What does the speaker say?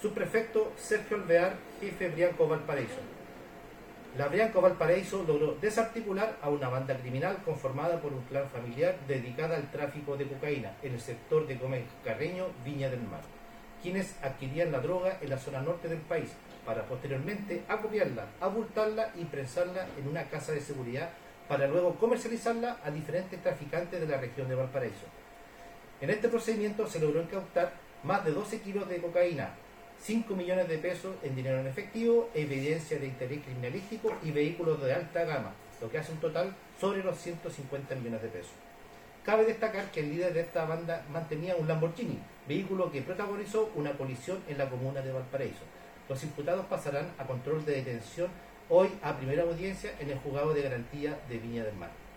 Subprefecto Sergio Alvear, jefe Brianco Valparaíso. La Brianco Valparaíso logró desarticular a una banda criminal conformada por un clan familiar dedicada al tráfico de cocaína en el sector de Gómez Carreño, Viña del Mar, quienes adquirían la droga en la zona norte del país para posteriormente acopiarla, abultarla y prensarla en una casa de seguridad para luego comercializarla a diferentes traficantes de la región de Valparaíso. En este procedimiento se logró incautar más de 12 kilos de cocaína, 5 millones de pesos en dinero en efectivo, evidencia de interés criminalístico y vehículos de alta gama, lo que hace un total sobre los 150 millones de pesos. Cabe destacar que el líder de esta banda mantenía un Lamborghini, vehículo que protagonizó una colisión en la comuna de Valparaíso. Los imputados pasarán a control de detención hoy a primera audiencia en el juzgado de garantía de Viña del Mar.